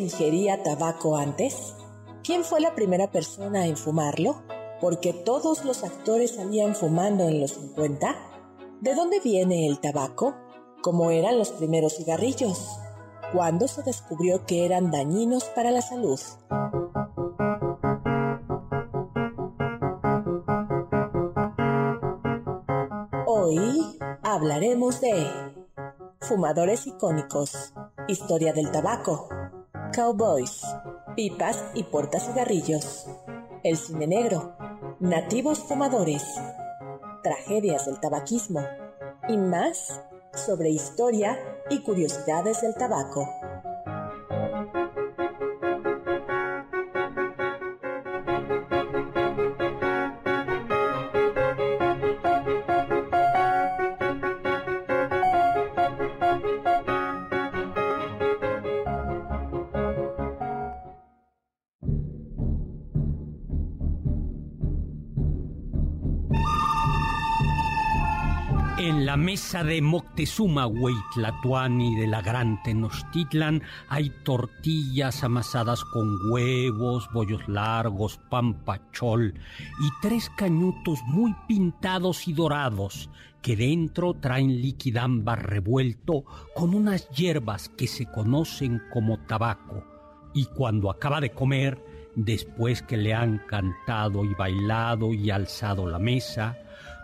ingería tabaco antes? ¿Quién fue la primera persona en fumarlo? ¿Porque todos los actores salían fumando en los 50? ¿De dónde viene el tabaco? ¿Cómo eran los primeros cigarrillos? ¿Cuándo se descubrió que eran dañinos para la salud? Hoy hablaremos de fumadores icónicos, historia del tabaco, cowboys, pipas y cigarrillos, el cine negro, nativos fumadores, tragedias del tabaquismo. Y más sobre historia y curiosidades del tabaco. La mesa de Moctezuma Huitlatuani de la Gran Tenochtitlan hay tortillas amasadas con huevos, bollos largos, pampachol y tres cañutos muy pintados y dorados que dentro traen liquidambar revuelto con unas hierbas que se conocen como tabaco. Y cuando acaba de comer, después que le han cantado y bailado y alzado la mesa,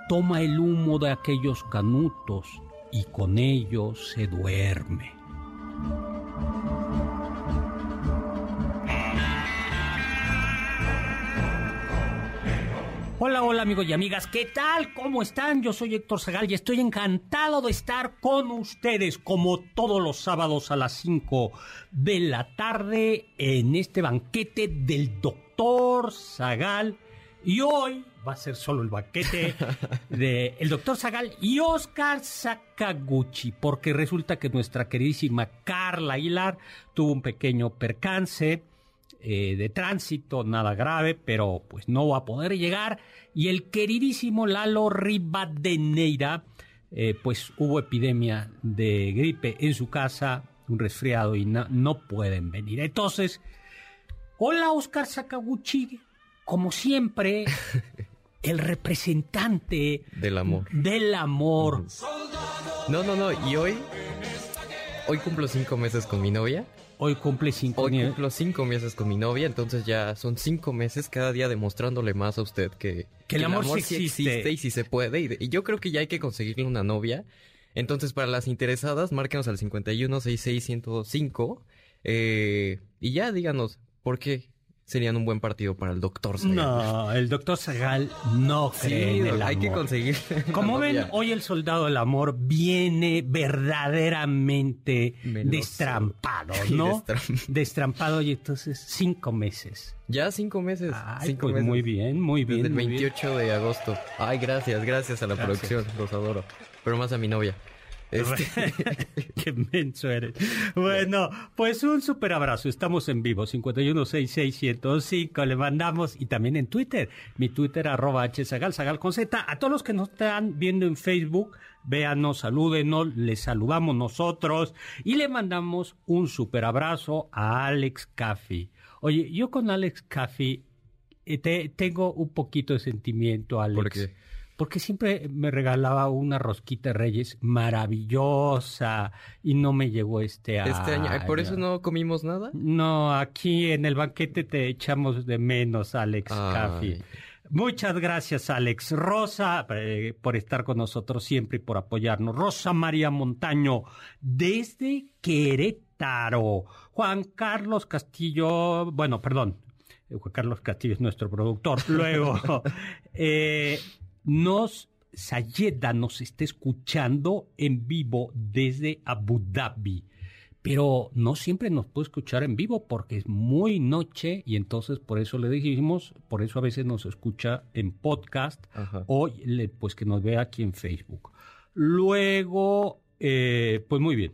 toma el humo de aquellos canutos y con ellos se duerme. Hola, hola amigos y amigas, ¿qué tal? ¿Cómo están? Yo soy Héctor Zagal y estoy encantado de estar con ustedes como todos los sábados a las 5 de la tarde en este banquete del doctor Zagal. Y hoy va a ser solo el banquete de el doctor Zagal y Oscar Sakaguchi, porque resulta que nuestra queridísima Carla Aguilar tuvo un pequeño percance eh, de tránsito, nada grave, pero pues no va a poder llegar. Y el queridísimo Lalo Rivadeneira, eh, pues hubo epidemia de gripe en su casa, un resfriado y no pueden venir. Entonces, hola Oscar Sakaguchi, como siempre, el representante del amor. Del amor. No, no, no. Y hoy, hoy cumplo cinco meses con mi novia. Hoy cumple cinco Hoy cumplo cinco meses con mi novia, entonces ya son cinco meses cada día demostrándole más a usted que, que el, amor, sí existe. y si se puede. Y, yo creo que ya hay que conseguirle una novia. Entonces, para las interesadas, márquenos al 51 eh, y ya díganos por qué serían un buen partido para el doctor Zagal. No, el doctor Zagal no cree en el hay que conseguir. Como ven, hoy el soldado del amor viene verdaderamente destrampado, ¿no? Destrampado y entonces cinco meses. Ya cinco meses. cinco pues meses. Muy bien, muy bien. Desde el 28 de agosto. Ay, gracias, gracias a la producción, los adoro. Pero más a mi novia. Este... Qué menso eres. Bueno, pues un super abrazo. Estamos en vivo, 5166105. Le mandamos y también en Twitter. Mi Twitter, arroba hzagal, zagal con z. A todos los que nos están viendo en Facebook, véanos, salúdenos, les saludamos nosotros y le mandamos un super abrazo a Alex Caffi. Oye, yo con Alex Caffi eh, te, tengo un poquito de sentimiento, Alex. ¿Por qué? Porque siempre me regalaba una rosquita de Reyes maravillosa y no me llegó este año. Este año, ¿por eso no comimos nada? No, aquí en el banquete te echamos de menos, Alex Caffi. Muchas gracias, Alex. Rosa, eh, por estar con nosotros siempre y por apoyarnos. Rosa María Montaño, desde Querétaro. Juan Carlos Castillo, bueno, perdón, Juan Carlos Castillo es nuestro productor. Luego, eh, nos Sayeda nos está escuchando en vivo desde Abu Dhabi. Pero no siempre nos puede escuchar en vivo porque es muy noche y entonces por eso le dijimos, por eso a veces nos escucha en podcast o pues que nos vea aquí en Facebook. Luego, eh, pues muy bien.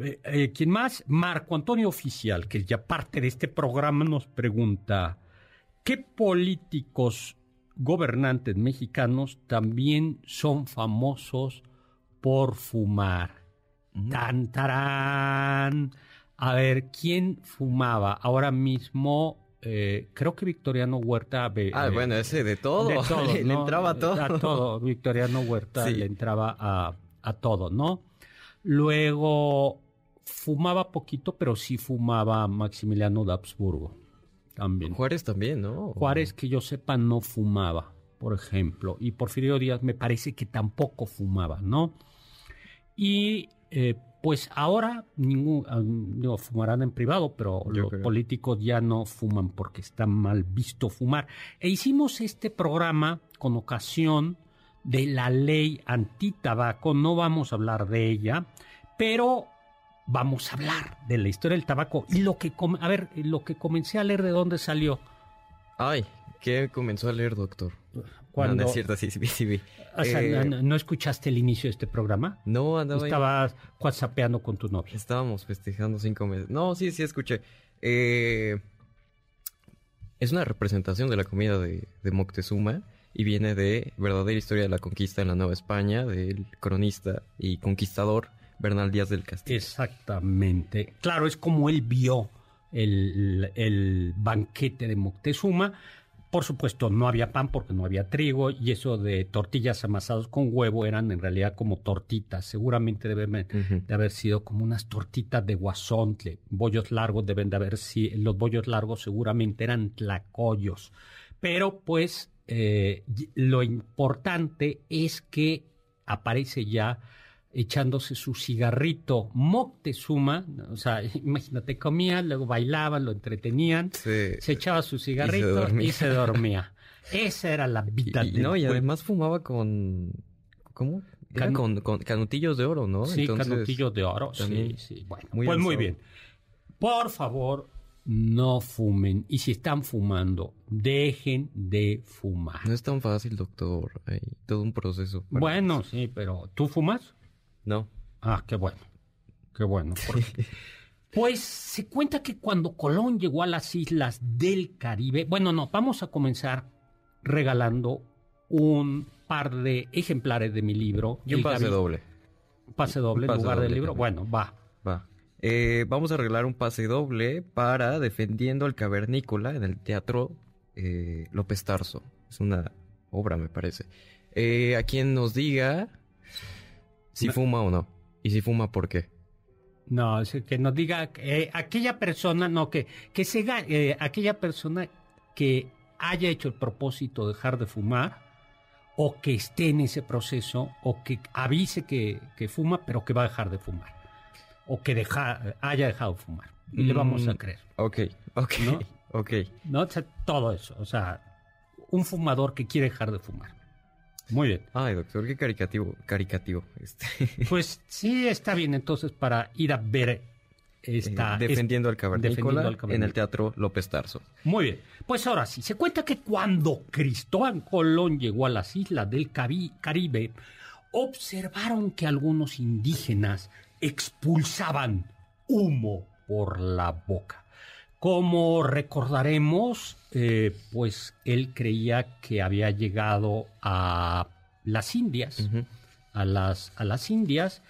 Eh, eh, ¿Quién más? Marco Antonio Oficial, que ya parte de este programa, nos pregunta, ¿qué políticos gobernantes mexicanos también son famosos por fumar? Tan, A ver, ¿quién fumaba? Ahora mismo, eh, creo que Victoriano Huerta. ah, bueno, ese de todo. De todo le, entraba a todo. A todo. Victoriano Huerta le entraba a, a todo, ¿no? Luego fumaba poquito, pero sí fumaba Maximiliano de Habsburgo. También. Juárez también, ¿no? Juárez, que yo sepa, no fumaba, por ejemplo. Y Porfirio Díaz me parece que tampoco fumaba, ¿no? Y eh, pues ahora ningún, ah, digo, fumarán en privado, pero los políticos ya no fuman porque está mal visto fumar. E hicimos este programa con ocasión de la ley antitabaco, no vamos a hablar de ella, pero vamos a hablar de la historia del tabaco y lo que, a ver, lo que comencé a leer de dónde salió. Ay, ¿qué comenzó a leer, doctor? Cuando... No, es cierto, sí, sí, sí. O sea, eh, ¿no, escuchaste el inicio de este programa? No, andaba Estabas whatsappeando con tu novia. Estábamos festejando cinco meses. No, sí, sí, escuché. Eh, es una representación de la comida de, de, Moctezuma y viene de verdadera historia de la conquista en la Nueva España del cronista y conquistador Bernal Díaz del Castillo. Exactamente. Claro, es como él vio el, el banquete de Moctezuma por supuesto, no había pan porque no había trigo y eso de tortillas amasadas con huevo eran en realidad como tortitas. Seguramente deben de haber sido como unas tortitas de guasontle. Bollos largos deben de haber sido, los bollos largos seguramente eran tlacoyos. Pero pues eh, lo importante es que aparece ya echándose su cigarrito Moctezuma, o sea, imagínate, comía, luego bailaban, lo entretenían, se echaba su cigarrito y se dormía. Esa era la vida y, No, y además fumaba con... ¿Cómo? con, canutillos de oro, ¿no? Sí, canutillos de oro, sí, sí. Bueno, pues muy bien. Por favor, no fumen. Y si están fumando, dejen de fumar. No es tan fácil, doctor. Hay todo un proceso. Bueno, sí, pero ¿tú fumas? No. Ah, qué bueno. Qué bueno. pues se cuenta que cuando Colón llegó a las islas del Caribe, bueno, no, vamos a comenzar regalando un par de ejemplares de mi libro. Y un pase doble. Pase doble en lugar del libro. Bueno, va. Va. Eh, vamos a regalar un pase doble para Defendiendo al Cavernícola en el Teatro eh, López Tarso. Es una obra, me parece. Eh, a quien nos diga si fuma o no. Y si fuma, ¿por qué? No, es que nos diga eh, aquella persona, no, que, que se eh, aquella persona que haya hecho el propósito de dejar de fumar, o que esté en ese proceso, o que avise que, que fuma, pero que va a dejar de fumar. O que deja, haya dejado de fumar. Y le vamos a mm, creer. Ok, ok, ¿no? ok. ¿No? todo eso. O sea, un fumador que quiere dejar de fumar. Muy bien. Ay, doctor, qué caricativo. caricativo este. Pues sí, está bien entonces para ir a ver esta... Eh, defendiendo, al cavernícola en el Teatro López Tarso. Muy bien. Pues ahora sí, se cuenta que cuando Cristóbal Colón llegó a las islas del Caribe, observaron que algunos indígenas expulsaban humo por la boca. Como recordaremos, eh, pues él creía que había llegado a las Indias, a, las, a las Indias,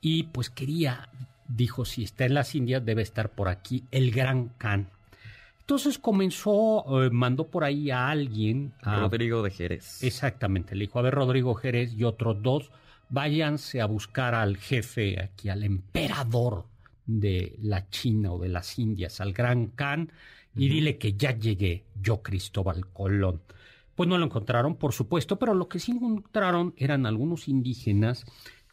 y pues quería, dijo, si está en las Indias debe estar por aquí el Gran Khan. Entonces comenzó, eh, mandó por ahí a alguien. A, Rodrigo de Jerez. Exactamente, le dijo, a ver, Rodrigo Jerez y otros dos, váyanse a buscar al jefe aquí, al emperador de la China o de las Indias al Gran Khan y dile que ya llegué yo, Cristóbal Colón. Pues no lo encontraron, por supuesto, pero lo que sí encontraron eran algunos indígenas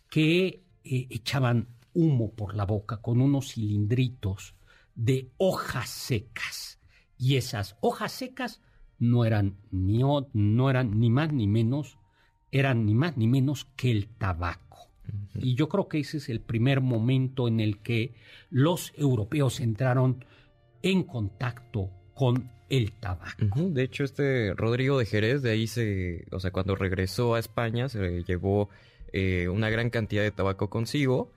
que eh, echaban humo por la boca con unos cilindritos de hojas secas. Y esas hojas secas no eran ni, no eran ni más ni menos eran ni más ni menos que el tabaco. Y yo creo que ese es el primer momento en el que los europeos entraron en contacto con el tabaco. De hecho, este Rodrigo de Jerez, de ahí se, o sea, cuando regresó a España, se llevó eh, una gran cantidad de tabaco consigo.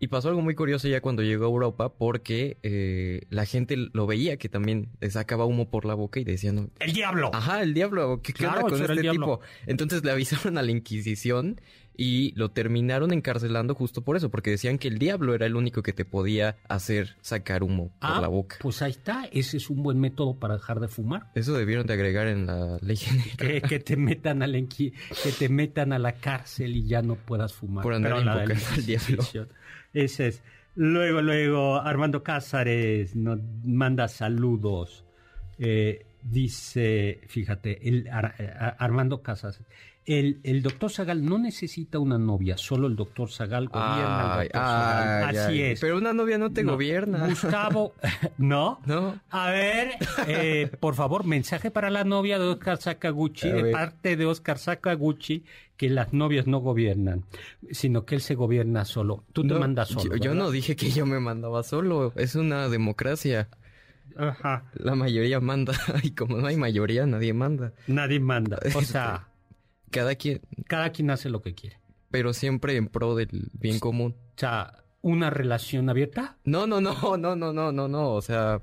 Y pasó algo muy curioso ya cuando llegó a Europa porque eh, la gente lo veía que también sacaba humo por la boca y decían... ¡El diablo! Ajá, el diablo. ¿Qué, Claro, onda con este tipo? Entonces le avisaron a la Inquisición y lo terminaron encarcelando justo por eso, porque decían que el diablo era el único que te podía hacer sacar humo por Ah, la boca. Pues ahí está, ese es un buen método para dejar de fumar. Eso debieron de agregar en la ley general. Que, que te metan a la que te metan a la cárcel y ya no puedas fumar. Por andar invocando al diablo. Ese es. Luego, luego, Armando Cázares nos manda saludos. Eh, dice, fíjate, el Ar- Ar- Armando Cázares. El, el doctor Zagal no necesita una novia, solo el doctor Zagal gobierna al Ay, doctor Zagal. ay, Así ay. es. Pero una novia no te No, gobierna. Gustavo, ¿no? No. A ver, eh, por favor, mensaje para la novia de Oscar Sakaguchi, de parte de Oscar Sakaguchi, que las novias no gobiernan, sino que él se gobierna solo. Tú te mandas solo. Yo, yo no dije que yo me mandaba solo. Es una democracia. Ajá. La mayoría manda. Y como no hay mayoría, nadie manda. Nadie manda. O sea, Cada quien. cada quien hace lo que quiere. Pero siempre en pro del bien común. O sea, una relación abierta. No, no, no, no, no, no, no, no. O sea.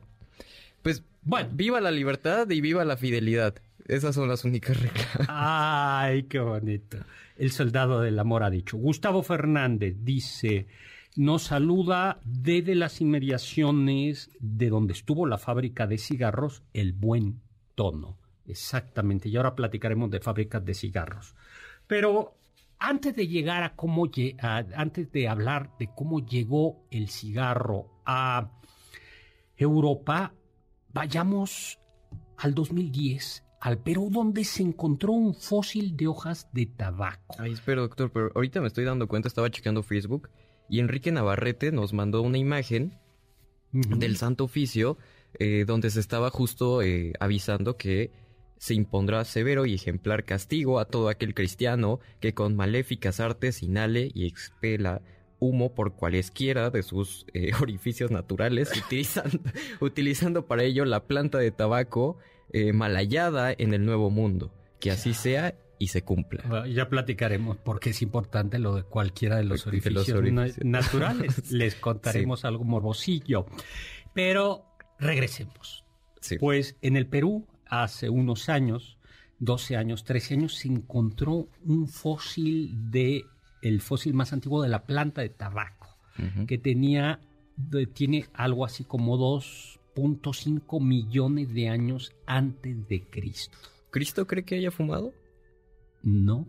Pues. Bueno. Viva la libertad y viva la fidelidad. Esas son las únicas reglas. Ay, qué bonito. El soldado del amor ha dicho. Gustavo Fernández dice, nos saluda desde las inmediaciones de donde estuvo la fábrica de cigarros El Buen Tono. Exactamente. Y ahora platicaremos de fábricas de cigarros. Pero antes de llegar a cómo, a- antes de hablar de cómo llegó el cigarro a Europa, vayamos al 2010, al Perú, donde se encontró un fósil de hojas de tabaco. Ay, espera, doctor, pero ahorita me estoy dando cuenta, estaba checando Facebook y Enrique Navarrete nos mandó una imagen del Santo Oficio eh, donde se estaba justo eh, avisando que se impondrá severo y ejemplar castigo a todo aquel cristiano que con maléficas artes inhale y expela humo por cualesquiera de sus eh, orificios naturales, utilizando, utilizando para ello la planta de tabaco eh, malayada en el Nuevo Mundo. Que así sea y se cumpla. Ya platicaremos porque es importante lo de cualquiera de los De orificios, los na- orificios. naturales. Les contaremos algo morbosillo. Pero regresemos. Sí. Pues en el Perú, hace unos años, 12 años, 13 años, se encontró un fósil de el fósil más antiguo de la planta de tabaco, que tenía tiene algo así como 2.5 millones de años antes de Cristo. ¿Cristo cree que haya fumado? No,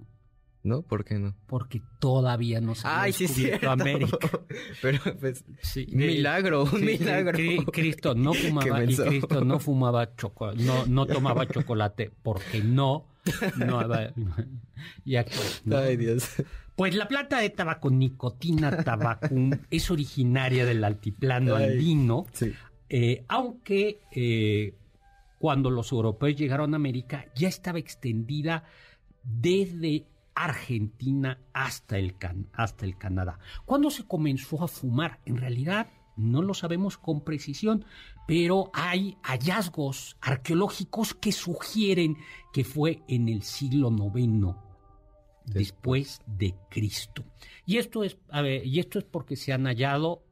¿No? ¿Por qué no? porque todavía no se sí, es descubierto cierto. América. Pero pues Sí, milagro, un sí, milagro. Cri- Cristo no fumaba y. Cristo no fumaba choco, no, no tomaba chocolate porque no, no y aquí, ¿no? Ay, Dios. Pues la planta de tabaco Nicotina tabacum es originaria del altiplano Ay. andino, Sí. eh, aunque eh, cuando los europeos llegaron a América ya estaba extendida desde Argentina hasta el, Can- hasta el Canadá. ¿Cuándo se comenzó a fumar? En realidad no lo sabemos con precisión, pero hay hallazgos arqueológicos que sugieren que fue en el siglo IX después de Cristo. Y esto es, a ver, y esto es porque se han hallado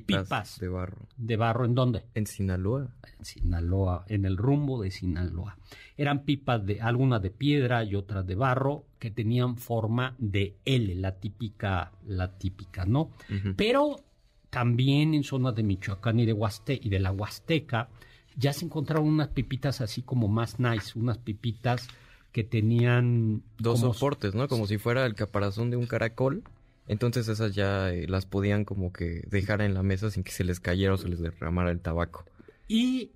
Pipas, Pipas. de barro. de barro en dónde? En Sinaloa. En Sinaloa, en el rumbo de Sinaloa. Eran pipas de algunas de piedra y otras de barro que tenían forma de L, la típica, la típica, ¿no? Pero también en zonas de Michoacán y de Huaste y de la Huasteca ya se encontraron unas pipitas así como más nice, unas pipitas que tenían Dos como- soportes, ¿no? Como si fuera el caparazón de un caracol. Entonces esas ya eh, las podían como que dejar en la mesa sin que se les cayera o se les derramara el tabaco. Y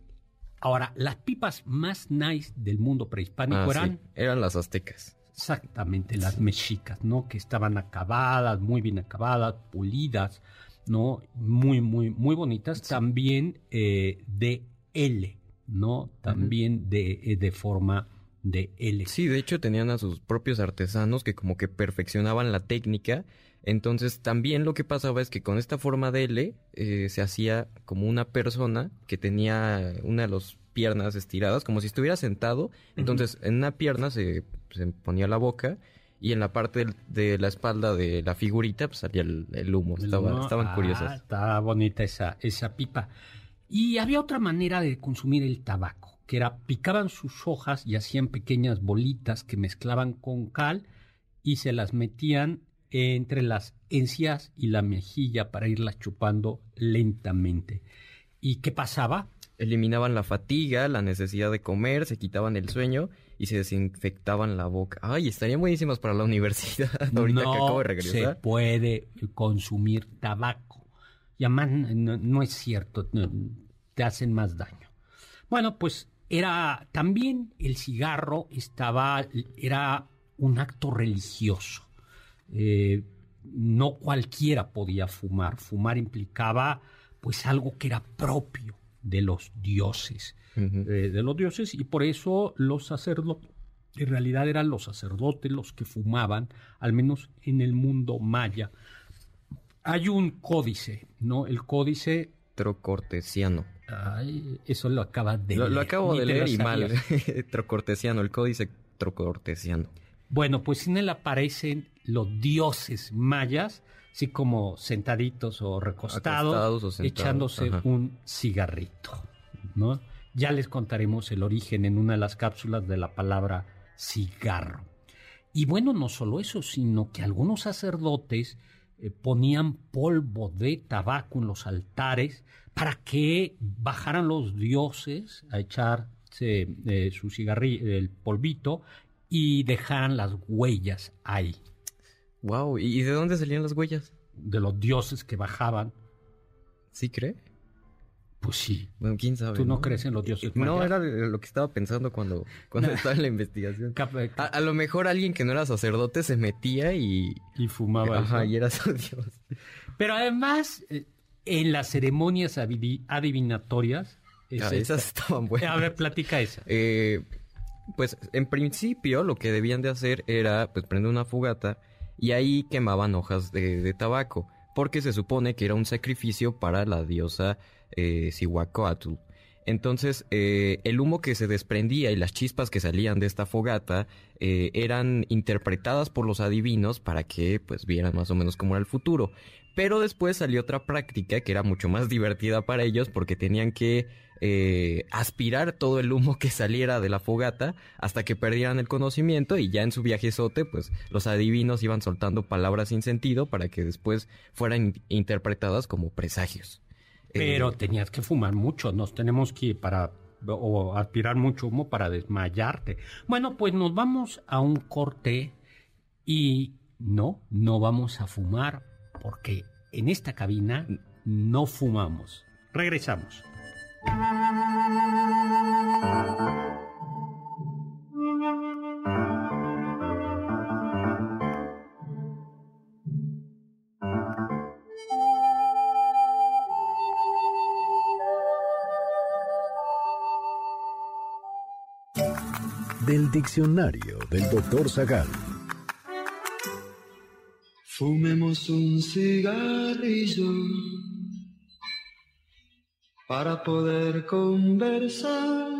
ahora, las pipas más nice del mundo prehispánico Ah, sí. eran Eran las aztecas. exactamente las mexicas, ¿no? Que estaban acabadas, muy bien acabadas, pulidas, ¿no? Muy, muy, muy bonitas. También eh, de L, ¿no? También de, eh, de forma de L. Sí, de hecho tenían a sus propios artesanos que como que perfeccionaban la técnica. Entonces también lo que pasaba es que con esta forma de L eh, se hacía como una persona que tenía una de las piernas estiradas, como si estuviera sentado. Entonces en una pierna se, se ponía la boca y en la parte de la espalda de la figurita pues, salía el, humo. Estaba, estaban ah, curiosas. Estaba bonita esa, esa pipa. Y había otra manera de consumir el tabaco, que era picaban sus hojas y hacían pequeñas bolitas que mezclaban con cal y se las metían entre las encías y la mejilla para irlas chupando lentamente. ¿Y qué pasaba? Eliminaban la fatiga, la necesidad de comer, se quitaban el sueño y se desinfectaban la boca. Ay, estarían buenísimas para la universidad ahorita que acabo de regresar. Se puede consumir tabaco. Y no, es cierto, te hacen más daño. Bueno, pues era también el cigarro estaba, era un acto religioso. Eh, no cualquiera podía fumar. Fumar implicaba pues algo que era propio de los dioses. Eh, de los dioses y por eso los sacerdotes, en realidad eran los sacerdotes los que fumaban, al menos en el mundo maya. Hay un códice, ¿no? El códice... Trocortesiano. Ay, eso lo acabas de lo, Lo acabo de leer y mal. trocortesiano, el códice trocortesiano. Bueno, pues en él aparecen los dioses mayas, así como sentaditos o recostados, echándose un cigarrito, ¿no? Ya les contaremos el origen en una de las cápsulas de la palabra cigarro. Y bueno, no solo eso, sino que algunos sacerdotes eh, ponían polvo de tabaco en los altares para que bajaran los dioses a echarse eh, su cigarrillo, el polvito, y dejaran las huellas ahí. Wow, ¿y de dónde salían las huellas? De los dioses que bajaban. ¿Sí cree? Pues sí. Bueno, quién sabe. ¿Tú no, crees en los dioses No, era lo que estaba pensando cuando, cuando estaba en la investigación. A, lo mejor alguien que no era sacerdote se metía y... Y fumaba Ajá, y era su dios. Pero además, eh, en las ceremonias adivinatorias... Ah, esas estaban buenas. A ver, platica esa. Eh, pues, en principio, lo que debían de hacer era, pues, prender una fogata y ahí quemaban hojas de, tabaco porque se supone que era un sacrificio para la diosa eh, Entonces, eh, el humo que se desprendía y las chispas que salían de esta fogata eh, eran interpretadas por los adivinos para que pues vieran más o menos cómo era el futuro. Pero después salió otra práctica que era mucho más divertida para ellos porque tenían que eh, aspirar todo el humo que saliera de la fogata hasta que perdieran el conocimiento y ya en su viajezote pues los adivinos iban soltando palabras sin sentido para que después fueran interpretadas como presagios. Pero tenías que fumar mucho, nos tenemos que ir para o aspirar mucho humo para desmayarte. Bueno, pues nos vamos a un corte y no, no vamos a fumar porque en esta cabina no fumamos. Regresamos. Del diccionario del doctor Zagal. Fumemos un cigarrillo para poder conversar.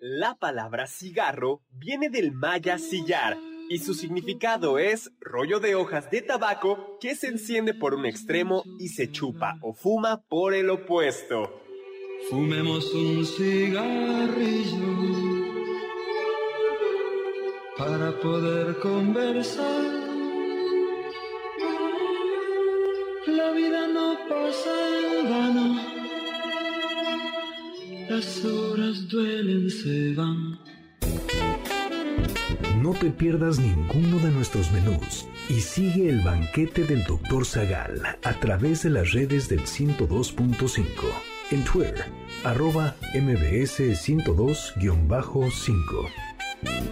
La palabra cigarro viene del maya sillar y su significado es rollo de hojas de tabaco que se enciende por un extremo y se chupa o fuma por el opuesto. Fumemos un cigarrillo para poder conversar. La vida no pasa en vano, las horas duelen, se van. No te pierdas ninguno de nuestros menús y sigue el banquete del Dr. Zagal a través de las redes del 102.5 en Twitter, arroba mbs102-5.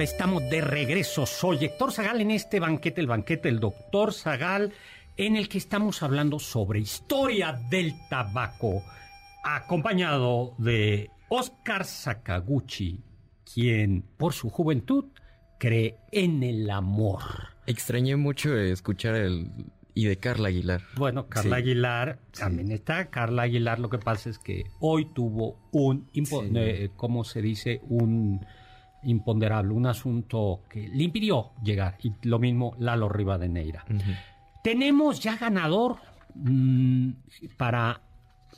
Hola, estamos de regreso. Soy Héctor Zagal en este banquete, el banquete del doctor Zagal, en el que estamos hablando sobre historia del tabaco, acompañado de Oscar Sakaguchi, quien por su juventud cree en el amor. Extrañé mucho escuchar el... Y de Carla Aguilar. Bueno, Carla Sí. Aguilar, también está Carla Aguilar, lo que pasa es que hoy tuvo un, Sí. eh, ¿cómo se dice? Un imponderable, un asunto que le impidió llegar. Y lo mismo Lalo Rivadeneira. Ujú. Tenemos ya ganador mm, para...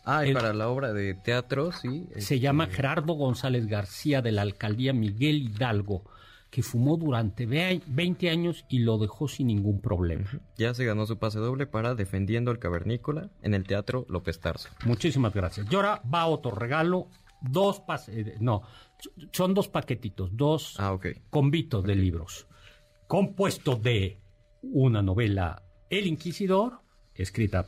Ah, y El- para la obra de teatro, sí. Se este, llama Gerardo González García de la alcaldía Miguel Hidalgo, que fumó durante ve- 20 años y lo dejó sin ningún problema. Ya se ganó su pase doble para Defendiendo el Cavernícola en el Teatro López Tarso. Muchísimas gracias. Y ahora va otro regalo, dos pas eh, no, son dos paquetitos, dos Ah, convitos de libros, compuesto de una novela El Inquisidor, escrita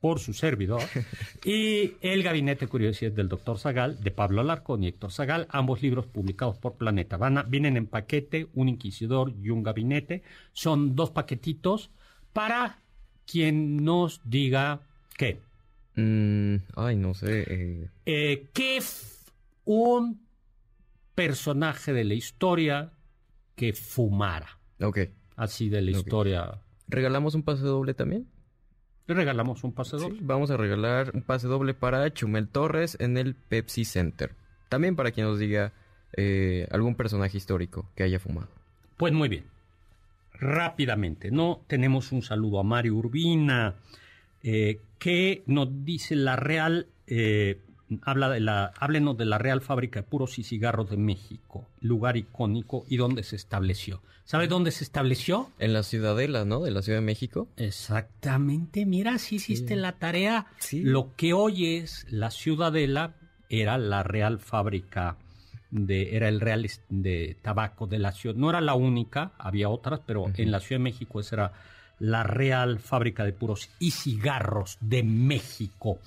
por su servidor, y El Gabinete de Curiosidades del Doctor Zagal, de Pablo Alarcón y Héctor Zagal, ambos libros publicados por Planeta. Van a- vienen en paquete, un Inquisidor y un Gabinete. Son dos paquetitos para quien nos diga qué. Mm, ay, no sé. eh, Eh, ¿Qué f- un personaje de la historia que fumara? ok. Así de la historia. ¿Regalamos un pase doble también? Le regalamos un pasador. Sí, vamos a regalar un pase doble para Chumel Torres en el Pepsi Center. También para quien nos diga eh, algún personaje histórico que haya fumado. Pues muy bien. Rápidamente, ¿no? Tenemos un saludo a Mario Urbina, eh, que nos dice la Real, eh, habla de la, háblenos de la Real Fábrica de Puros y Cigarros de México, lugar icónico y dónde se estableció. ¿Sabe dónde se estableció? En la Ciudadela, ¿no? De la Ciudad de México. Exactamente, mira, si hiciste Sí. la tarea. Sí. Lo que hoy es la Ciudadela era la Real Fábrica de, era el Real es- de Tabaco de la ciudad. No era la única, había otras, pero en la Ciudad de México esa era la Real Fábrica de Puros y Cigarros de México.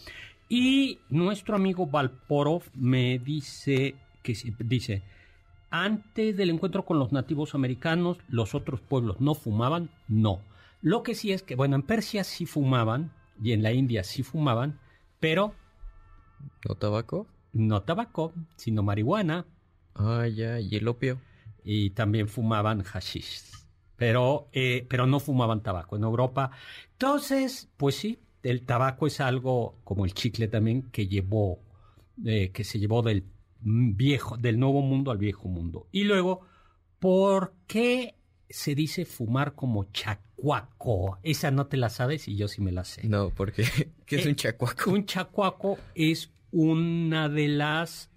Y nuestro amigo Valporov me dice que dice antes del encuentro con los nativos americanos, los otros pueblos no fumaban, no. Lo que sí es que, bueno, en Persia sí fumaban y en la India sí fumaban, pero ¿No tabaco? no tabaco, sino marihuana Ah, ya. ¿Y el opio? y también fumaban hashish. Pero, eh, pero no fumaban tabaco en Europa. Entonces, pues sí, el tabaco es algo como el chicle también que llevó, eh, que se llevó del viejo, del nuevo mundo al viejo mundo. Y luego, ¿por qué se dice fumar como chacuaco? Esa no te la sabes y yo sí me la sé. No, porque ¿qué es Eh, un chacuaco? Un chacuaco es una de las...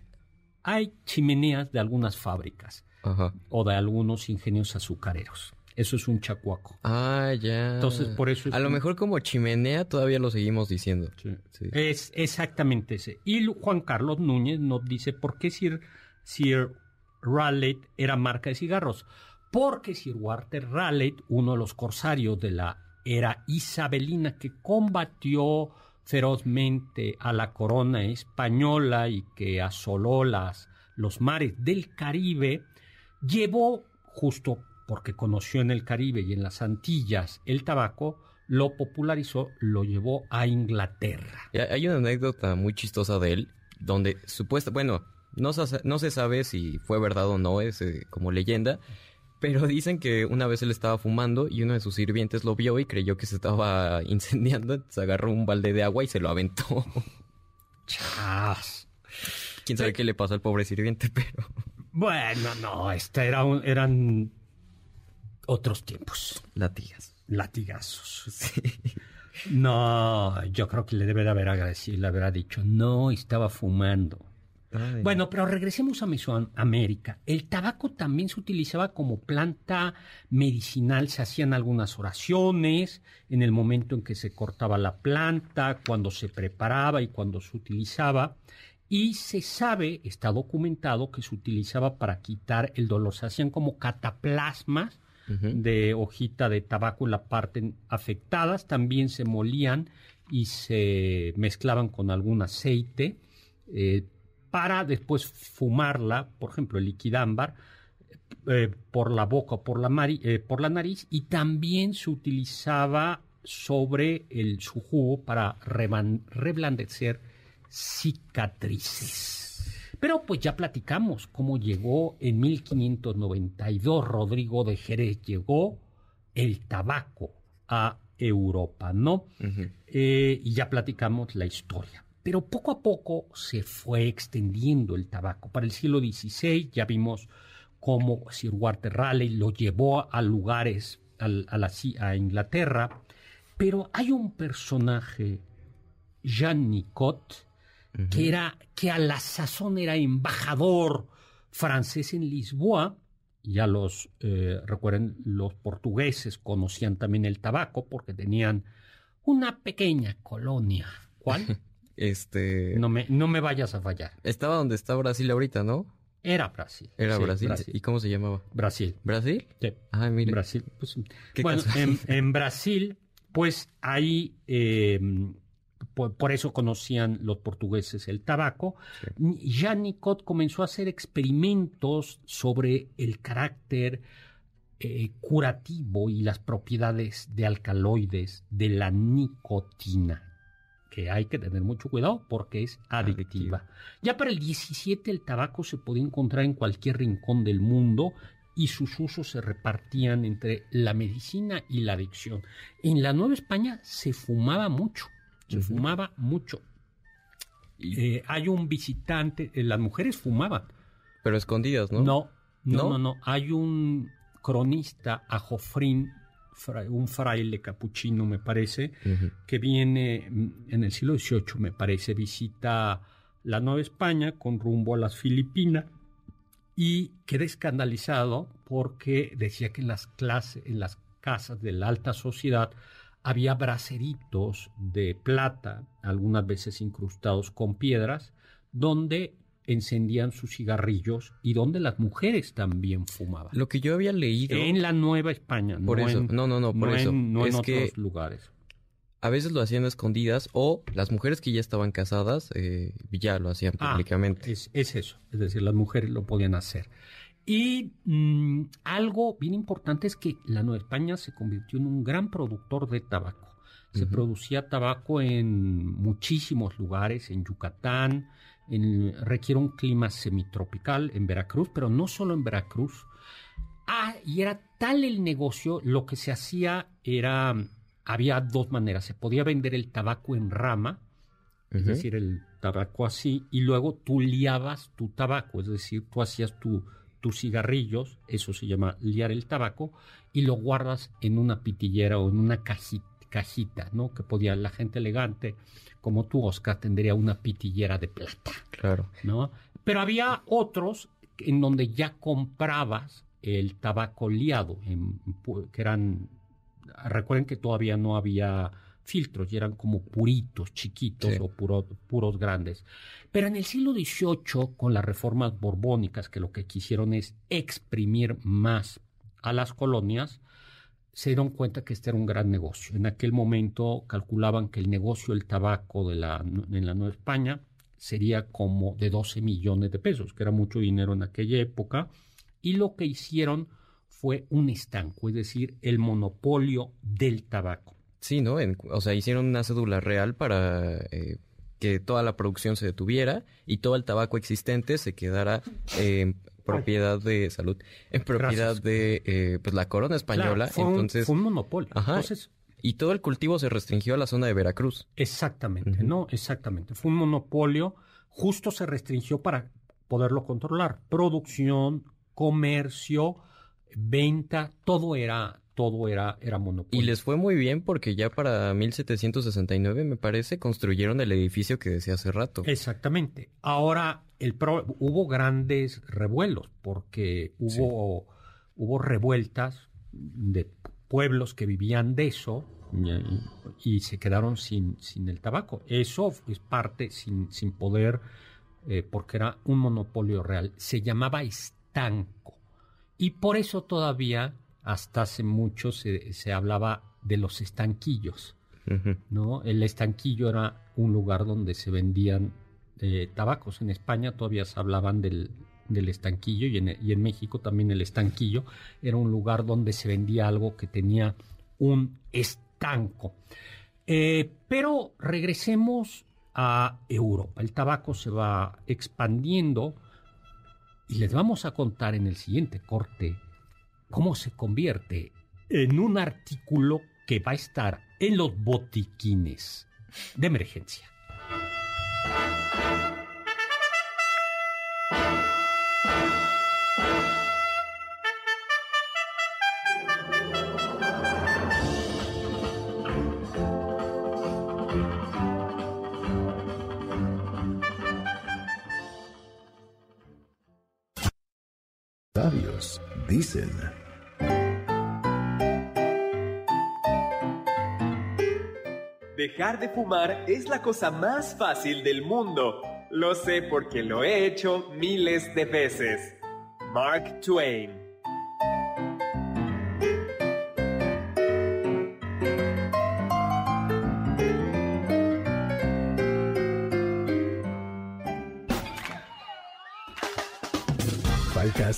Hay chimeneas de algunas fábricas Ajá. o de algunos ingenios azucareros. Eso es un chacuaco. Ah, ya. Entonces, por eso es A lo mejor como chimenea todavía lo seguimos diciendo. Sí. Es exactamente ese. Y Juan Carlos Núñez nos dice por qué Sir, Sir Raleigh era marca de cigarros. Porque Sir Walter Raleigh, uno de los corsarios de la era isabelina que combatió ferozmente a la corona española y que asoló las, los mares del Caribe, llevó, justo porque conoció en el Caribe y en las Antillas el tabaco, lo popularizó, lo llevó a Inglaterra. Hay una anécdota muy chistosa de él, donde supuesta, bueno, no se, no se sabe si fue verdad o no, es eh, como leyenda, pero dicen que una vez él estaba fumando y uno de sus sirvientes lo vio y creyó que se estaba incendiando, entonces agarró un balde de agua y se lo aventó. Chas. Quién sabe qué le pasó al pobre sirviente, pero... Bueno, no, este era un- eran otros tiempos. Latigas. Latigazos. No, yo creo que le debe de haber agradecido, le habrá dicho, no, estaba fumando. Ay. Bueno, pero regresemos a Mesoamérica. El tabaco también se utilizaba como planta medicinal, se hacían algunas oraciones en el momento en que se cortaba la planta, cuando se preparaba y cuando se utilizaba. Y se sabe, está documentado, que se utilizaba para quitar el dolor. Se hacían como cataplasmas De hojita de tabaco en la parte afectadas. También se molían y se mezclaban con algún aceite eh, para después fumarla, por ejemplo, el liquidámbar, eh, por la boca o por la, mari- eh, por la nariz y también se utilizaba sobre el, su jugo para reblandecer cicatrices. Pero pues ya platicamos cómo llegó en 1592 Rodrigo de Jerez, llegó el tabaco a Europa, ¿no? Eh, y ya platicamos la historia. Pero poco a poco se fue extendiendo el tabaco. Para el siglo XVI ya vimos cómo Sir Walter Raleigh lo llevó a lugares, al- a, la, a Inglaterra. Pero hay un personaje, Jean Nicot, que, era, que a la sazón era embajador francés en Lisboa. Ya los, eh, recuerden, los portugueses conocían también el tabaco porque tenían una pequeña colonia. ¿Cuál? Este. No me, no me vayas a fallar. Estaba donde está Brasil ahorita, ¿no? Era Brasil. Era Sí, Brasil. Brasil. ¿Y cómo se llamaba? Brasil. ¿Brasil? Sí. Ah, mire. Brasil. Pues, Qué bueno, en, Brasil, pues ahí, eh, por, por eso conocían los portugueses el tabaco. Jean Nicot comenzó a hacer experimentos sobre el carácter eh, curativo y las propiedades de alcaloides de la nicotina, que hay que tener mucho cuidado porque es adictiva. Ya para el 17 el tabaco se podía encontrar en cualquier rincón del mundo y sus usos se repartían entre la medicina y la adicción. En la Nueva España se fumaba mucho, se fumaba mucho. Eh, hay un visitante, eh, las mujeres fumaban. Pero escondidas, ¿no? No, no, ¿No? no, no. Hay un cronista, Ajofrín, un fraile capuchino, me parece, que viene mm, en el siglo XVIII, me parece, visita la Nueva España con rumbo a las Filipinas y queda escandalizado porque decía que en las clases, en las casas de la alta sociedad había braseritos de plata, algunas veces incrustados con piedras, donde encendían sus cigarrillos y donde las mujeres también fumaban. Lo que yo había leído. En la Nueva España, Por no eso. en, No, no, no, por no eso. en- no en Es otros que- lugares. A veces lo hacían a escondidas o las mujeres que ya estaban casadas eh, ya lo hacían Ah, públicamente. es, es eso, es decir, las mujeres lo podían hacer. Y mm, algo bien importante es que la Nueva España se convirtió en un gran productor de tabaco. Se producía tabaco en muchísimos lugares, en Yucatán, en- requiere un clima semitropical en Veracruz, pero no solo en Veracruz. Ah, y era tal el negocio, lo que se hacía era, había dos maneras, se podía vender el tabaco en rama, es decir, el tabaco así, y luego tú liabas tu tabaco, es decir, tú hacías tu, tus cigarrillos, eso se llama liar el tabaco, y lo guardas en una pitillera o en una cajita, cajita ¿no? Que podía la gente elegante, como tú, Oscar, tendría una pitillera de plata. Claro. ¿no? Pero había otros en donde ya comprabas el tabaco liado, en que eran, recuerden que todavía no había filtros y eran como puritos, chiquitos Sí. o puro- puros grandes. Pero en el siglo XVIII, con las reformas borbónicas, que lo que quisieron es exprimir más a las colonias, se dieron cuenta que este era un gran negocio. En aquel momento calculaban que el negocio del tabaco de la, en la Nueva España sería como de 12 millones de pesos, que era mucho dinero en aquella época, y lo que hicieron fue un estanco, es decir, el monopolio del tabaco. Sí, ¿no? En- o sea, hicieron una cédula real para eh, que toda la producción se detuviera y todo el tabaco existente se quedara en propiedad de salud, en propiedad Gracias. de eh, pues la corona española. Claro, fue, un- entonces, fue un monopolio. Ajá. Entonces, y todo el cultivo se restringió a la zona de Veracruz. Exactamente. ¿no? Exactamente. Fue un monopolio, justo se restringió para poderlo controlar. Producción, comercio, venta, todo era, todo era, era monopolio. Y les fue muy bien porque ya para 1769, me parece, construyeron el edificio que decía hace rato. Exactamente. Ahora, el hubo grandes revuelos porque hubo, hubo revueltas de pueblos que vivían de eso y, se quedaron sin, sin el tabaco. Eso es parte sin, sin poder, eh, porque era un monopolio real. Se llamaba estanco. Y por eso todavía, hasta hace mucho, se, se hablaba de los estanquillos. ¿no? El estanquillo era un lugar donde se vendían eh, tabacos. En España todavía se hablaban del, del estanquillo y en, y en, México también el estanquillo era un lugar donde se vendía algo que tenía un estanco. Eh, pero regresemos a Europa. El tabaco se va expandiendo y les vamos a contar en el siguiente corte cómo se convierte en un artículo que va a estar en los botiquines de emergencia. Sabios dicen. Dejar de fumar es la cosa más fácil del mundo. Lo sé porque lo he hecho miles de veces. Mark Twain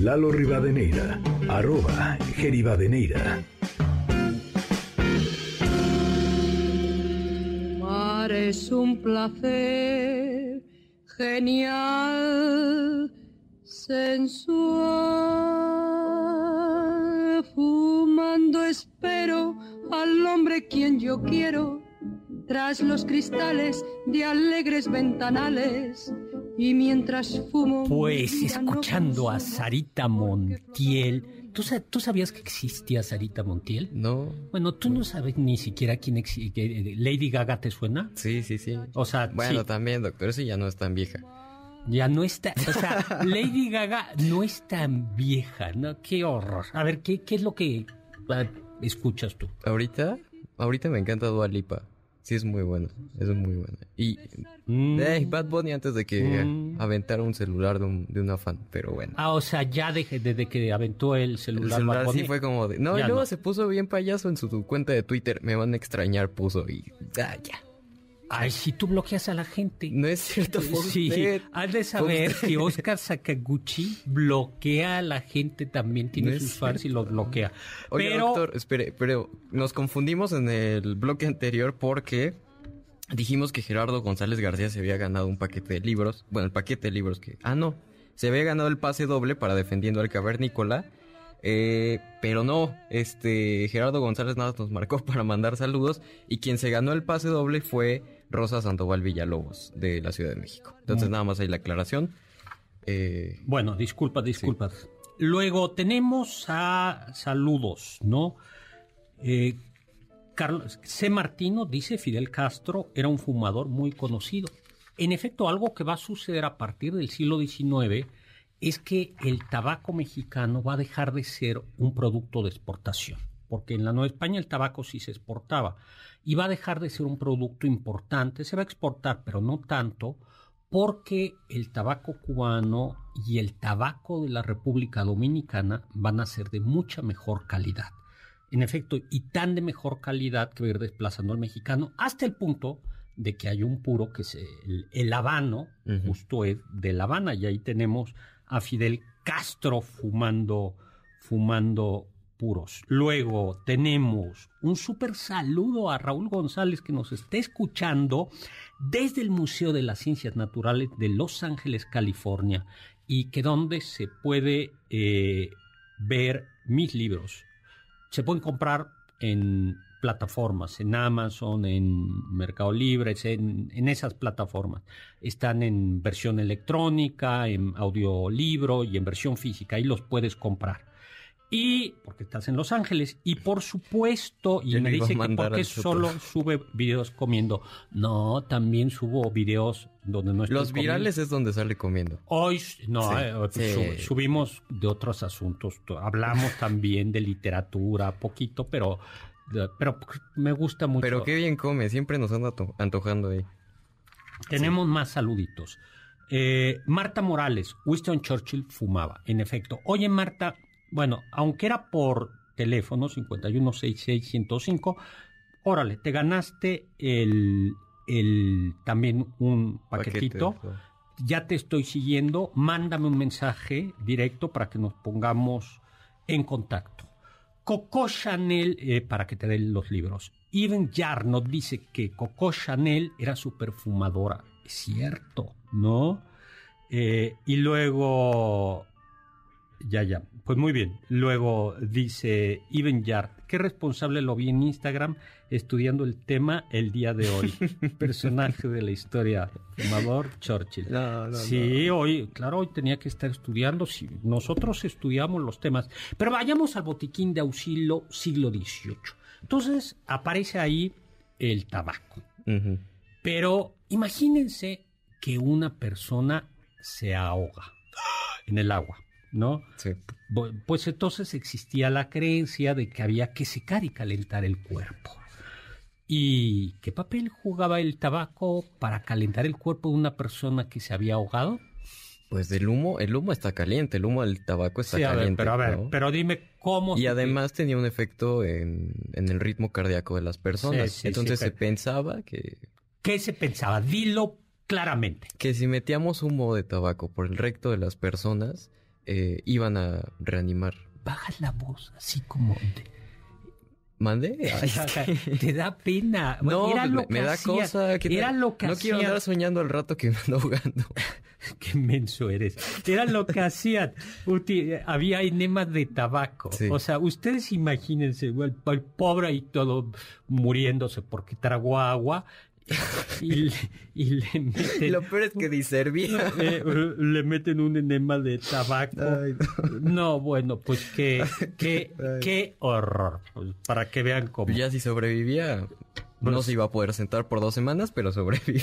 Lalo Rivadeneira, arroba Geribadeneira. Mar es un placer genial, sensual. Fumando espero al hombre quien yo quiero, tras los cristales de alegres ventanales y mientras fumo... Pues escuchando a Sarita Montiel. ¿Tú, ¿Tú, sabías que existía Sarita Montiel? No. Bueno, tú no sabes ni siquiera quién existe. ¿Lady Gaga te suena? Sí, sí, sí. O sea, Bueno, también, doctor, eso ya no es tan vieja. Ya no está, o sea, Lady Gaga no es tan vieja, ¿no? Qué horror. A ver, ¿qué, qué es lo que ah, escuchas tú? Ahorita, ahorita me encanta Dua Lipa. Sí, es muy bueno. Es muy bueno. Y Mm. eh, Bad Bunny antes de que Mm. aventara un celular de un, de una fan, pero bueno. Ah, o sea, ya desde, desde que aventó el El celular. celular sí Bunny. fue como de... No, y Ya luego no. se puso bien payaso en su cuenta de Twitter. Me van a extrañar, puso. Y... Ah, ya. Ay, si tú bloqueas a la gente. No es cierto, Sí, usted. has de saber que Oscar Sakaguchi bloquea a la gente también, tiene No sus fans y los bloquea. Oye, Pero, doctor, espere, pero nos confundimos en el bloque anterior porque dijimos que Gerardo González García se había ganado un paquete de libros. Bueno, el paquete de libros que... Ah, no. Se había ganado el pase doble para Defendiendo al Cavernícola. Eh, pero no, este Gerardo González nada nos marcó para mandar saludos y quien se ganó el pase doble fue Rosa Sandoval Villalobos de la Ciudad de México. Entonces Mm. nada más ahí la aclaración. Eh, bueno, disculpas, disculpas. Luego tenemos a saludos, ¿no? Eh, Carlos C. Martino dice Fidel Castro era un fumador muy conocido. En efecto, algo que va a suceder a partir del siglo XIX es que el tabaco mexicano va a dejar de ser un producto de exportación, porque en la Nueva España el tabaco sí se exportaba y va a dejar de ser un producto importante, se va a exportar, pero no tanto, porque el tabaco cubano y el tabaco de la República Dominicana van a ser de mucha mejor calidad. En efecto, y tan de mejor calidad que va a ir desplazando al mexicano hasta el punto de que hay un puro que es el, el habano, justo es de La Habana, y ahí tenemos a Fidel Castro fumando, fumando puros. Luego tenemos un súper saludo a Raúl González que nos está escuchando desde el Museo de las Ciencias Naturales de Los Ángeles, California. y que donde se puede eh, ver mis libros. Se pueden comprar en plataformas, en Amazon, en Mercado Libre, en, en, esas plataformas. Están en versión electrónica, en audiolibro y en versión física. Ahí los puedes comprar. Y porque estás en Los Ángeles. Y por supuesto, y Yo me dice que porque solo sube videos comiendo. No, también subo videos donde no estoy Los comiendo. virales es donde sale comiendo. Hoy no, Sí, eh, pues, sí. subimos de otros asuntos, to- hablamos también de literatura, poquito, pero, pero me gusta mucho. Pero qué bien come, siempre nos anda to- antojando ahí. Tenemos más saluditos. Eh, Marta Morales, Winston Churchill fumaba, en efecto. Oye, Marta, bueno, aunque era por teléfono 5166105, órale, te ganaste el, el también un paquetito. Paquete. ya te estoy siguiendo, mándame un mensaje directo para que nos pongamos en contacto. Coco Chanel, eh, para que te den los libros. Even Jar nos dice que Coco Chanel era su perfumadora. Es cierto, ¿no? Eh, y luego... Ya, ya. Pues muy bien. Luego dice Even Yard, qué responsable lo vi en Instagram estudiando el tema el día de hoy. Personaje de la historia, fumador Churchill. No, no, sí, hoy, claro, hoy tenía que estar estudiando. Sí, nosotros estudiamos los temas. Pero vayamos al botiquín de auxilio siglo XVIII. Entonces aparece ahí el tabaco. Pero imagínense que una persona se ahoga en el agua, ¿no? Sí. Pues entonces existía la creencia de que había que secar y calentar el cuerpo. ¿Y qué papel jugaba el tabaco para calentar el cuerpo de una persona que se había ahogado? Pues el humo, el humo está caliente, el humo del tabaco está Sí, a ver, caliente. pero a ver, ¿no? pero dime cómo... Y se- además tenía un efecto en, en el ritmo cardíaco de las personas. Sí, sí, Entonces se pero- pensaba que, ¿Qué se pensaba? Dilo claramente. que si metíamos humo de tabaco por el recto de las personas, eh, iban a reanimar. Bajas la voz, así como... de- ¿Mande? Ay, que- Te da pena. No, era pues lo me, que da hacía- cosa. ¿qué Era tal? lo que no quiero hacía- andar soñando al rato que me ando ahogando. Qué menso eres. Era lo que hacían. Uti- había enemas de tabaco. Sí. O sea, ustedes imagínense, el, el pobre ahí todo muriéndose porque tragó agua y, le- y le meten... Lo peor es que diservía. eh, le meten un enema de tabaco. Ay, no. bueno, pues qué, qué, qué horror. Pues, para que vean cómo. Ya si sobrevivía, no Pues- se iba a poder sentar por dos semanas, pero sobrevivía.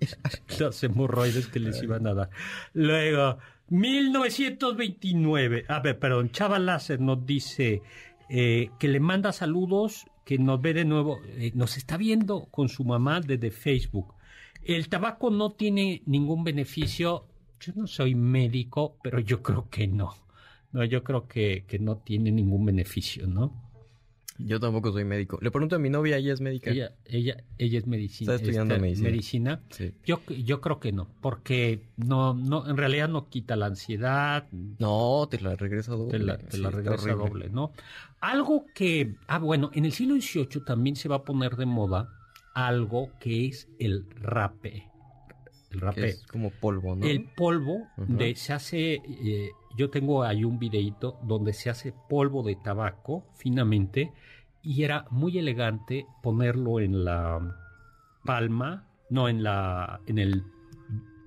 los hemorroides que les iban a dar. Luego, 1929. A ver, perdón, Chava Láser nos dice eh, que le manda saludos, que nos ve de nuevo, eh, nos está viendo con su mamá desde Facebook. El tabaco no tiene ningún beneficio. Yo no soy médico, pero yo creo que no. No, yo creo que, que no tiene ningún beneficio, ¿no? Yo tampoco soy médico. Le pregunto a mi novia, ella es médica. Ella, ella, ella es medicina. Está estudiando este, medicina. medicina. Sí. Yo, yo creo que no, porque no, no, en realidad no quita la ansiedad, No, te la regresa doble. te la, te Sí, la está regresa doble, ¿no? Algo que, ah, bueno, en el siglo XVIII también se va a poner de moda algo que es el rape. El rape. es como polvo, ¿no? El polvo de, se hace, eh, yo tengo ahí un videito donde se hace polvo de tabaco finamente y era muy elegante ponerlo en la palma, no en la, en el,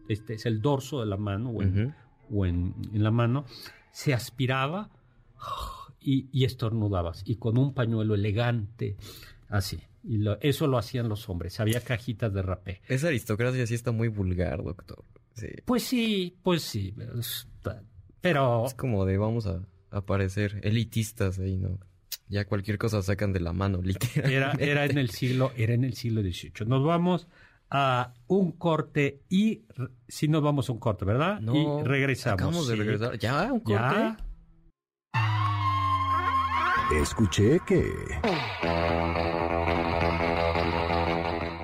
este es el dorso de la mano o en, o en, en la mano, se aspiraba y, y estornudabas y con un pañuelo elegante, así. Y lo- eso lo hacían los hombres, había cajitas de rapé. Esa aristocracia sí está muy vulgar, doctor. Sí. Pues sí, pues sí. Pero Es como de vamos a, a parecer elitistas ahí, ¿no? Ya cualquier cosa sacan de la mano, literal. era, era en el siglo, era en el siglo XVIII. Nos vamos a un corte y re- sí nos vamos a un corte, ¿verdad? No, y regresamos. Acabamos de sí. regresar. ¿Ya? ¿Un corte? Ya. Escuché que...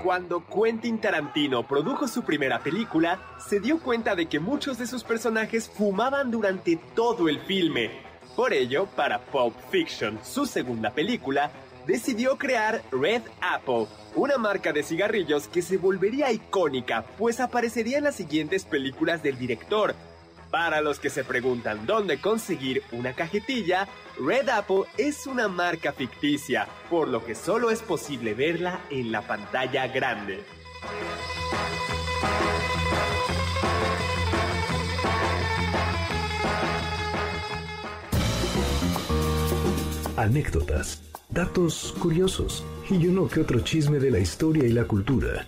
Cuando Quentin Tarantino produjo su primera película, se dio cuenta de que muchos de sus personajes fumaban durante todo el filme. Por ello, para Pulp Fiction, su segunda película, decidió crear Red Apple, una marca de cigarrillos que se volvería icónica, pues aparecería en las siguientes películas del director. Para los que se preguntan dónde conseguir una cajetilla, Red Apple es una marca ficticia, por lo que solo es posible verla en la pantalla grande. Anécdotas, datos curiosos y uno que otro chisme de la historia y la cultura.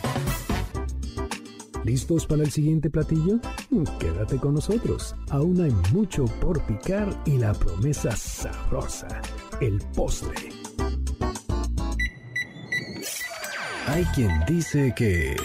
¿Listos para el siguiente platillo? Quédate con nosotros. Aún hay mucho por picar y la promesa sabrosa, el postre. Hay quien dice que...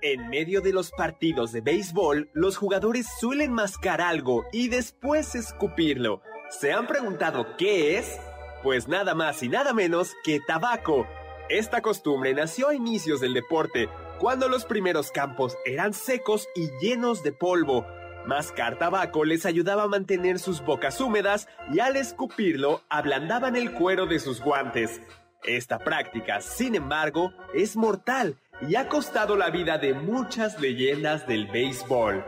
En medio de los partidos de béisbol, los jugadores suelen mascar algo y después escupirlo. ¿Se han preguntado qué es? Pues nada más y nada menos que tabaco. Esta costumbre nació a inicios del deporte, cuando los primeros campos eran secos y llenos de polvo. Mascar tabaco les ayudaba a mantener sus bocas húmedas y al escupirlo ablandaban el cuero de sus guantes. Esta práctica, sin embargo, es mortal y ha costado la vida de muchas leyendas del béisbol.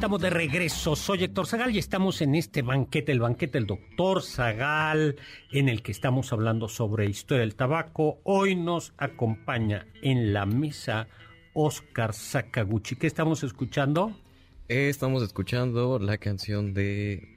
Estamos de regreso. Soy Héctor Zagal y estamos en este banquete, el banquete del doctor Zagal, en el que estamos hablando sobre historia del tabaco. Hoy nos acompaña en la mesa Oscar Sakaguchi. ¿Qué estamos escuchando? Eh, estamos escuchando la canción de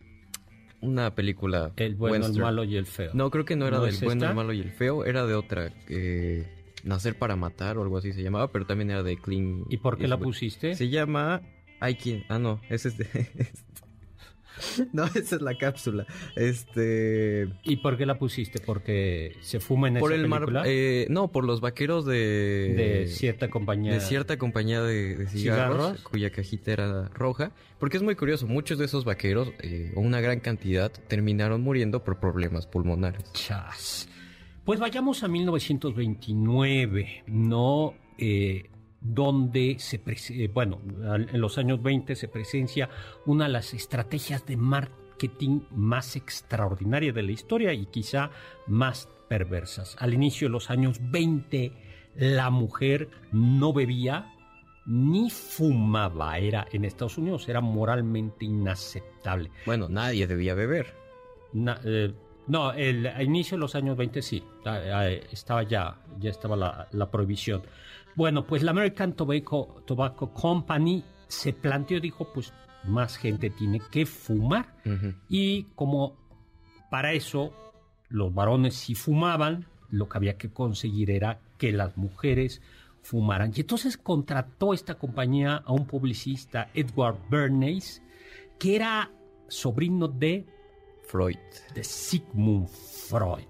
una película. El bueno, el malo y el feo. No, creo que no era ¿No del es bueno, esta? el malo y el feo, era de otra. eh, Nacer para matar o algo así se llamaba, pero también era de Clean. ¿Y por qué la pusiste? Se llama. Hay quien. Ah, no, ese es de. no, esa es la cápsula. Este. ¿Y por qué la pusiste? Porque se fuma en Por esa el mar. eh, no, por los vaqueros de. de cierta compañía. de cierta compañía de, de cigarros, ¿Cigarros? cuya cajita era roja. Porque es muy curioso, muchos de esos vaqueros, eh, o una gran cantidad, terminaron muriendo por problemas pulmonares. Chas. Pues vayamos a 1929, ¿no? Eh, donde se, eh, bueno, en los años 20 se presencia una de las estrategias de marketing más extraordinarias de la historia y quizá más perversas. Al inicio de los años 20, la mujer no bebía ni fumaba, era en Estados Unidos, era moralmente inaceptable. Bueno, nadie debía beber. Na- eh, no, el, a inicio de los años 20 sí, ah, estaba ya, ya estaba la, la prohibición. Bueno, pues la American Tobacco, Tobacco Company se planteó, dijo, pues más gente tiene que fumar. Y como para eso los varones sí fumaban, lo que había que conseguir era que las mujeres fumaran. Y entonces contrató esta compañía a un publicista, Edward Bernays, que era sobrino de Freud. de Sigmund Freud.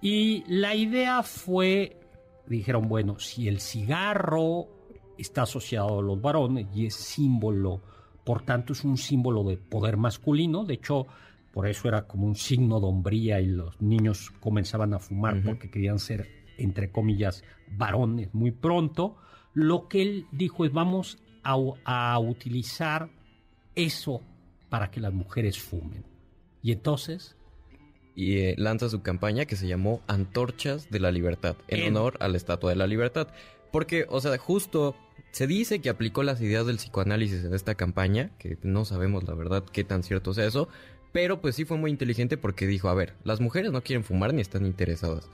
Y la idea fue, dijeron, bueno, si el cigarro está asociado a los varones y es símbolo, por tanto es un símbolo de poder masculino, de hecho, por eso era como un signo de hombría y los niños comenzaban a fumar porque querían ser, entre comillas, varones muy pronto, lo que él dijo es vamos a, a utilizar eso para que las mujeres fumen. Y entonces, Y eh, lanza su campaña que se llamó Antorchas de la Libertad, en En- honor a la Estatua de la Libertad. Porque, o sea, justo se dice que aplicó las ideas del psicoanálisis en esta campaña, que no sabemos la verdad qué tan cierto sea eso, pero pues sí fue muy inteligente porque dijo, a ver, las mujeres no quieren fumar ni están interesadas.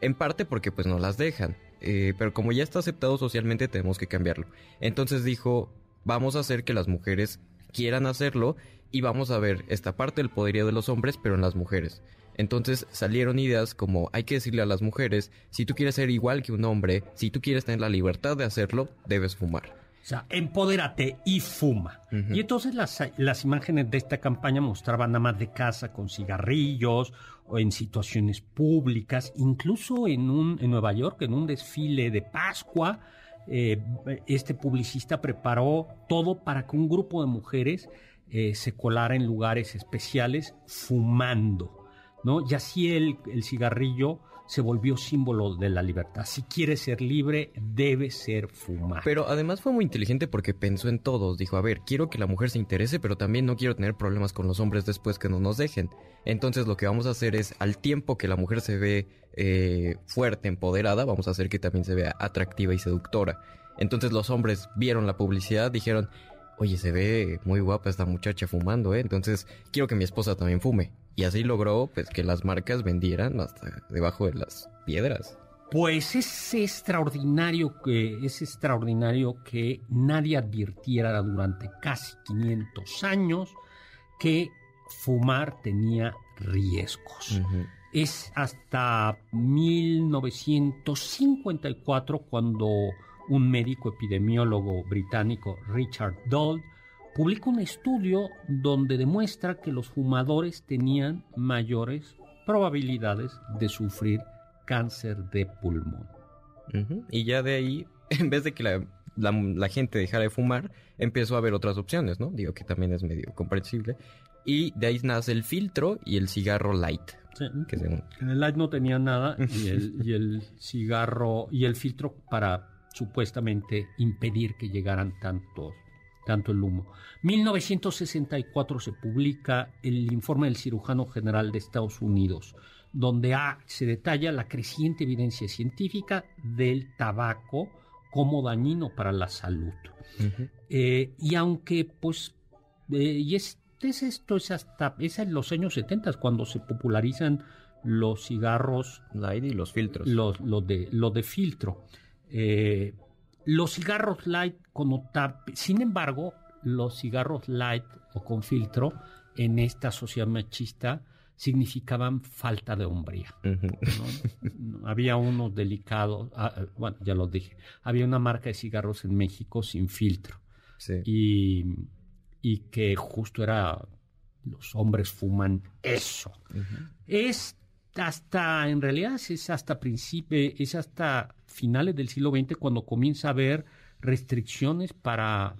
En parte porque pues no las dejan, eh, pero como ya está aceptado socialmente tenemos que cambiarlo. Entonces dijo, vamos a hacer que las mujeres quieran hacerlo y vamos a ver esta parte del poderío de los hombres, pero en las mujeres. Entonces salieron ideas como hay que decirle a las mujeres, si tú quieres ser igual que un hombre, si tú quieres tener la libertad de hacerlo, debes fumar. O sea, empodérate y fuma. Y entonces las, las, imágenes de esta campaña mostraban amas de casa con cigarrillos o en situaciones públicas, incluso en, un, en Nueva York, en un desfile de Pascua. Eh, este publicista preparó todo para que un grupo de mujeres eh, se colara en lugares especiales fumando, ¿no? Y así el, cigarrillo se volvió símbolo de la libertad. Si quiere ser libre, debe ser fumar. Pero además fue muy inteligente porque pensó en todos. Dijo, a ver, quiero que la mujer se interese, pero también no quiero tener problemas con los hombres después que no nos dejen. Entonces lo que vamos a hacer es, al tiempo que la mujer se ve eh, fuerte, empoderada, vamos a hacer que también se vea atractiva y seductora. Entonces los hombres vieron la publicidad, dijeron, oye, se ve muy guapa esta muchacha fumando, ¿eh? Entonces quiero que mi esposa también fume. Y así logró pues que las marcas vendieran hasta debajo de las piedras. Pues es extraordinario que es extraordinario que nadie advirtiera durante casi 500 años que fumar tenía riesgos. Es hasta 1954 cuando un médico epidemiólogo británico, Richard Dold, publica un estudio donde demuestra que los fumadores tenían mayores probabilidades de sufrir cáncer de pulmón. Y ya de ahí, en vez de que la, gente dejara de fumar, empezó a haber otras opciones, ¿no? Digo que también es medio comprensible. Y de ahí nace el filtro y el cigarro light. Sí. En el light no tenía nada y el, y el cigarro y el filtro para supuestamente impedir que llegaran tantos tanto el humo. 1964 se publica el informe del cirujano general de Estados Unidos, donde se detalla la creciente evidencia científica del tabaco como dañino para la salud. Eh, y aunque, pues, eh, y es, esto es hasta es en los años 70 cuando se popularizan los cigarros light y los filtros. Los, de, los de filtro. Eh, los cigarros light con sin embargo, los cigarros light o con filtro en esta sociedad machista significaban falta de hombría. había unos delicados, ah, ah, bueno, ya lo dije, había una marca de cigarros en México sin filtro. Y, y, que justo era, los hombres fuman eso. Es hasta, en realidad es hasta principio, es hasta finales del siglo XX cuando comienza a haber restricciones para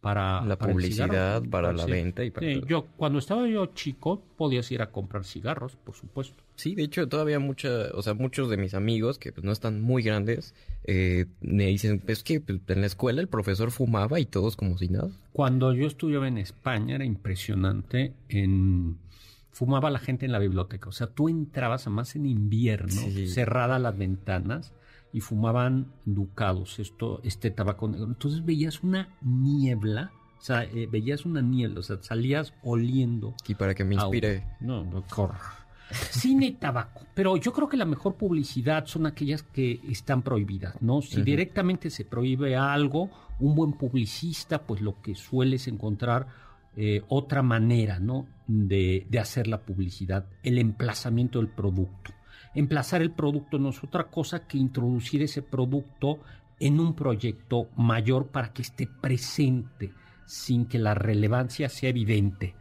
para la publicidad, para la venta y para yo cuando estaba yo chico podías ir a comprar cigarros, por supuesto. Sí, de hecho todavía mucha, o sea, muchos de mis amigos que pues, no están muy grandes eh, me dicen, es que pues, en la escuela el profesor fumaba y todos como si nada. Cuando yo estudiaba en España era impresionante en fumaba la gente en la biblioteca. O sea, tú entrabas, además en invierno, cerradas las ventanas, y fumaban ducados, esto, este tabaco negro. Entonces veías una niebla, o sea, eh, veías una niebla, o sea, salías oliendo. Y para que me inspire. No, no, corre. Cine y tabaco. Pero yo creo que la mejor publicidad son aquellas que están prohibidas, ¿no? Si directamente se prohíbe algo, un buen publicista, pues lo que sueles encontrar eh, otra manera ¿no? de, hacer la publicidad, el emplazamiento del producto. Emplazar el producto no es otra cosa que introducir ese producto en un proyecto mayor para que esté presente sin que la relevancia sea evidente.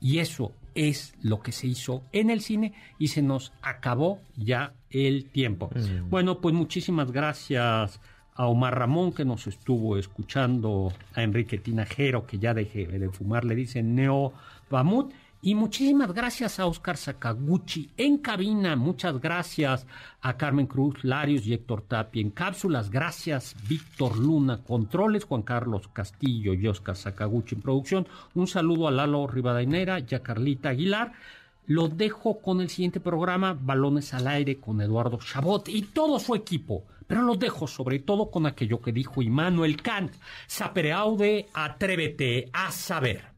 Y eso es lo que se hizo en el cine y se nos acabó ya el tiempo. Mm. Bueno, pues muchísimas gracias a Omar Ramón que nos estuvo escuchando, a Enrique Tinajero que ya deje de fumar, le dicen Neo Bamut. Y muchísimas gracias a Oscar Sakaguchi en cabina, muchas gracias a Carmen Cruz, Larios y Héctor Tapia en cápsulas, gracias Víctor Luna, controles, Juan Carlos Castillo y Oscar Sakaguchi en producción. Un saludo a Lalo Rivadainera y a Carlita Aguilar. Los dejo con el siguiente programa, Balones al Aire con Eduardo Chabot y todo su equipo. Pero los dejo sobre todo con aquello que dijo Immanuel Kant, sapere aude, atrévete a saber.